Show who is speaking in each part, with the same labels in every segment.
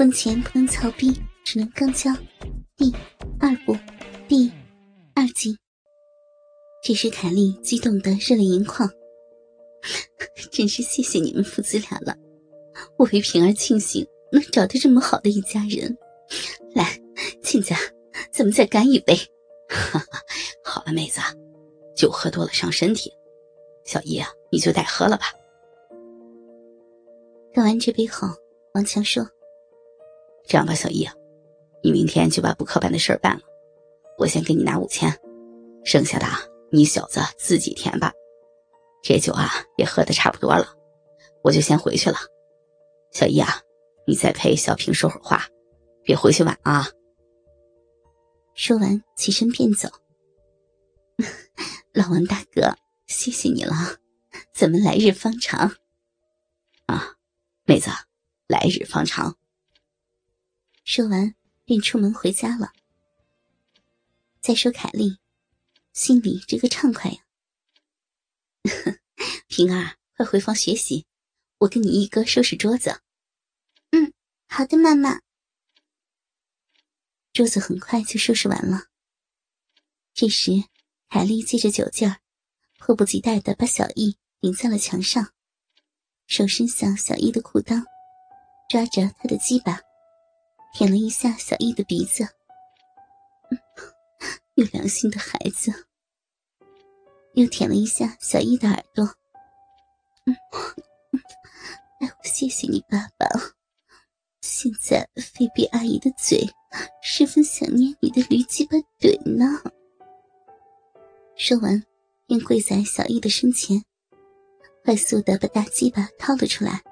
Speaker 1: 婚前不能操逼，只能刚交。第二部第二集。这时凯莉激动的热泪盈眶，真是谢谢你们父子俩了，我为平儿庆幸能找到这么好的一家人。来，亲家，咱们再干一杯。
Speaker 2: 好了，妹子，酒喝多了伤身体，小姨啊，你就代喝了吧。
Speaker 1: 干完这杯后，王强说：“
Speaker 2: 这样吧，小易，你明天就把补课班的事儿办了，我先给你拿五千，剩下的你小子自己填吧。这酒啊也喝的差不多了，我就先回去了。小易啊，你再陪小平说会儿话，别回去晚啊。”
Speaker 1: 说完，起身便走。老王大哥，谢谢你了，咱们来日方长。
Speaker 2: 啊。妹子，来日方长。
Speaker 1: 说完，便出门回家了。再说凯莉，心里这个畅快呀！平儿，快回房学习，我跟你一哥收拾桌子。
Speaker 3: 嗯，好的，妈妈。
Speaker 1: 桌子很快就收拾完了。这时，凯莉借着酒劲儿，迫不及待的把小易顶在了墙上。手伸向小易的裤裆，抓着他的鸡巴，舔了一下小易的鼻子。有良心的孩子，又舔了一下小易的耳朵。哎，我谢谢你，爸爸。现在菲比阿姨的嘴十分想念你的驴鸡巴腿呢。说完，便跪在小易的身前。快速的把大鸡巴掏了出来，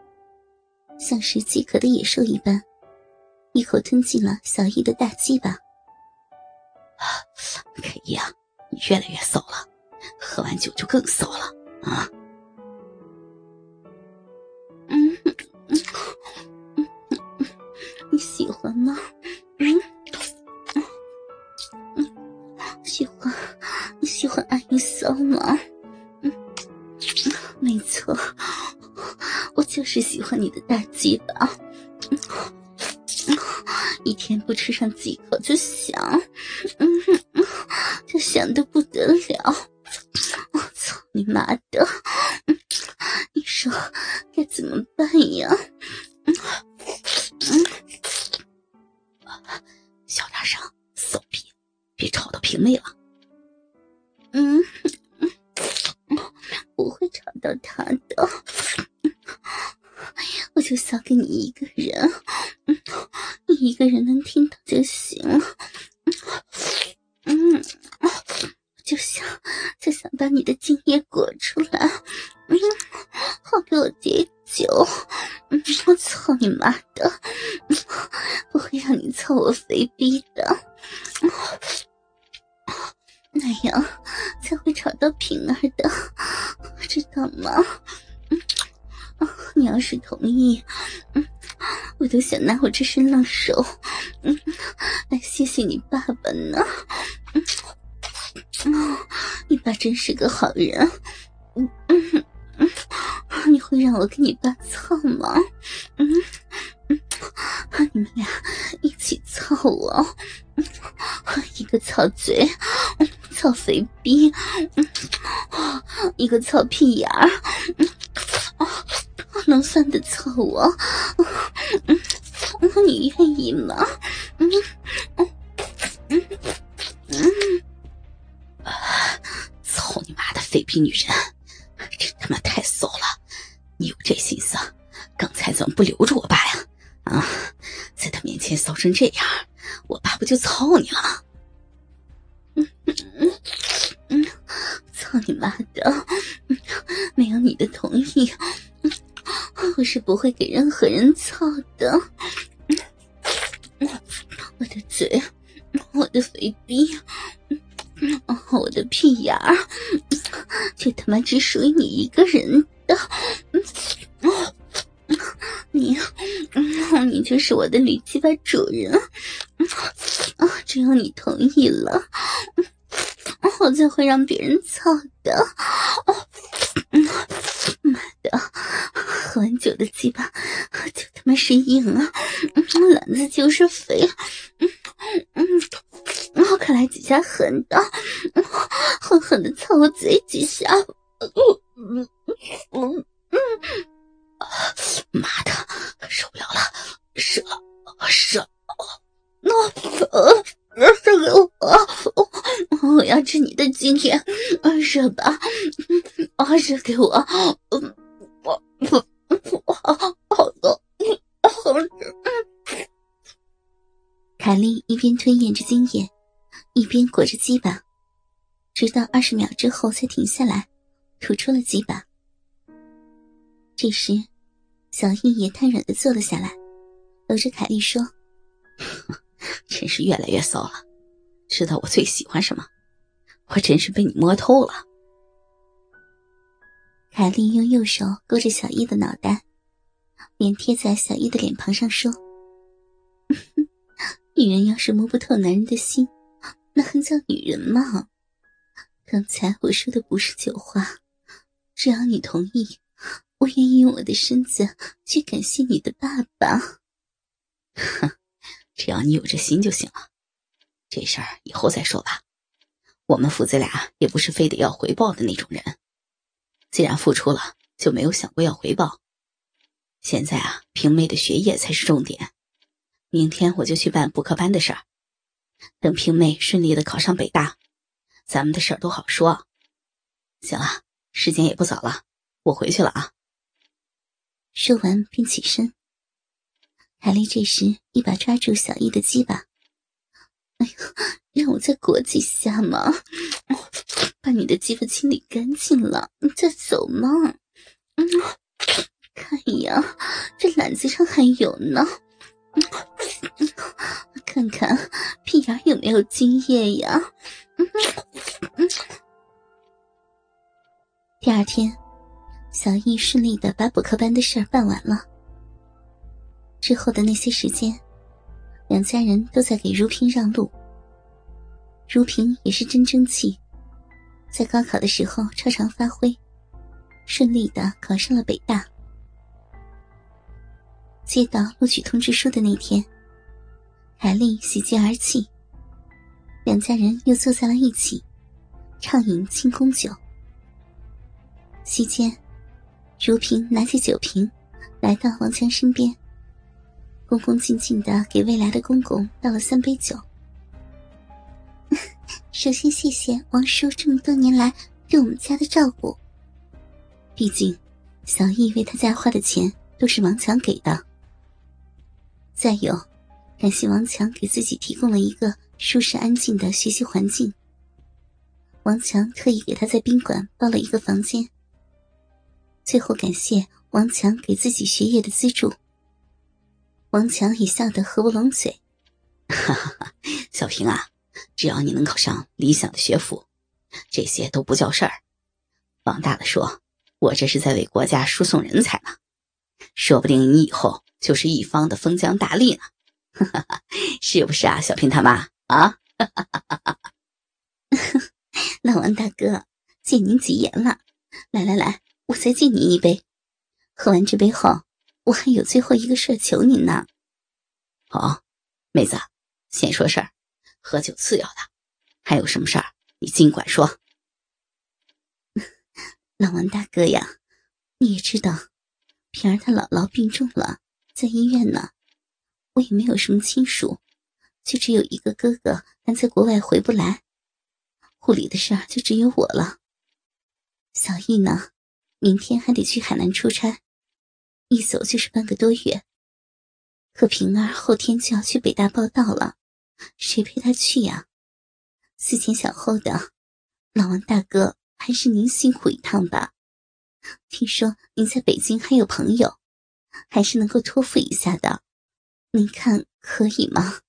Speaker 1: 像是饥渴的野兽一般，一口吞进了小易的大鸡巴。
Speaker 2: 凯伊啊，你越来越骚了，喝完酒就更骚了啊！
Speaker 1: 嗯嗯嗯，你喜欢吗？嗯嗯，喜欢，你喜欢阿姨骚吗？没错，我就是喜欢你的大鸡巴，一天不吃上几口就想，嗯，就想的不得了。我操你妈的！你说该怎么办呀？嗯
Speaker 2: 嗯，小点声，骚逼，别吵到平妹了。
Speaker 1: 嗯。不会吵到她的，就想给你一个人，你一个人能听到就行了。嗯，就想就想把你的精液裹出来，嗯，好给我解酒。嗯，我操你妈的，不会让你操我肥逼的，那样才会吵到平儿的。知道吗？嗯，你要是同意，嗯，我都想拿我这身浪手，嗯，来谢谢你爸爸呢。嗯，你爸真是个好人。嗯嗯嗯，你会让我跟你爸操吗？嗯嗯，你们俩一起操我，一个操嘴，操肥逼。一个操屁眼儿，能算得错我？嗯，你愿意吗？嗯嗯
Speaker 2: 嗯嗯，操你妈的废品女人，真他妈太骚了！你有这心思，刚才怎么不留着我爸呀？啊，在他面前骚成这样，我爸不就操你了？
Speaker 1: 嗯嗯嗯。操你妈的！没有你的同意，我是不会给任何人操的。我的嘴，我的肥逼，我的屁眼儿，就他妈只属于你一个人的。你，你就是我的驴鸡巴主人。只要你同意了。我才会让别人操的。妈的，喝完酒的鸡巴就他妈是硬啊，篮子就是肥。嗯嗯，我可来几下狠的，狠狠的操我嘴几下。嗯嗯嗯嗯，
Speaker 2: 妈的，受不了了，射射，
Speaker 1: 那呃。射给我，我要吃你的精液，射吧，啊，射给我，我我我好好多，好吃。凯莉一边吞咽着精液，一边裹着鸡巴，直到二十秒之后才停下来，吐出了鸡巴。这时，小易也瘫软的坐了下来，搂着凯莉说。
Speaker 2: 真是越来越骚了，知道我最喜欢什么？我真是被你摸透了。
Speaker 1: 凯莉用右手勾着小易的脑袋，脸贴在小易的脸庞上说：“女人要是摸不透男人的心，那还叫女人吗？刚才我说的不是酒话，只要你同意，我愿意用我的身子去感谢你的爸爸。”
Speaker 2: 哼你有这心就行了，这事儿以后再说吧。我们父子俩也不是非得要回报的那种人，既然付出了，就没有想过要回报。现在啊，平妹的学业才是重点。明天我就去办补课班的事儿，等平妹顺利的考上北大，咱们的事儿都好说。行了，时间也不早了，我回去了啊。
Speaker 1: 说完便起身。海丽这时一把抓住小易的鸡巴，哎呀，让我再裹几下嘛！把你的鸡巴清理干净了，你再走嘛！嗯，看呀，这篮子上还有呢。看看屁眼有没有精液呀？嗯嗯第二天，小易顺利的把补课班的事儿办完了。之后的那些时间，两家人都在给如萍让路。如萍也是真争气，在高考的时候超常发挥，顺利的考上了北大。接到录取通知书的那天，海丽喜极而泣，两家人又坐在了一起，畅饮庆功酒。席间，如萍拿起酒瓶，来到王强身边。恭恭敬敬的给未来的公公倒了三杯酒。首先，谢谢王叔这么多年来对我们家的照顾。毕竟，小易为他家花的钱都是王强给的。再有，感谢王强给自己提供了一个舒适安静的学习环境。王强特意给他在宾馆包了一个房间。最后，感谢王强给自己学业的资助。王强也笑得合不拢嘴，
Speaker 2: 哈哈哈！小平啊，只要你能考上理想的学府，这些都不叫事儿。往大了说，我这是在为国家输送人才呢，说不定你以后就是一方的封疆大吏呢，哈哈哈！是不是啊，小平他妈啊？哈哈哈哈哈！
Speaker 1: 老王大哥，借您吉言了，来来来，我再敬您一杯。喝完这杯后。我还有最后一个事儿求您呢。
Speaker 2: 好，妹子，先说事儿，喝酒次要的。还有什么事儿，你尽管说。
Speaker 1: 老王大哥呀，你也知道，平儿她姥姥病重了，在医院呢。我也没有什么亲属，就只有一个哥哥还在国外回不来，护理的事儿就只有我了。小易呢，明天还得去海南出差。一走就是半个多月，可平儿后天就要去北大报道了，谁陪她去呀？思前想后的，老王大哥，还是您辛苦一趟吧。听说您在北京还有朋友，还是能够托付一下的，您看可以吗？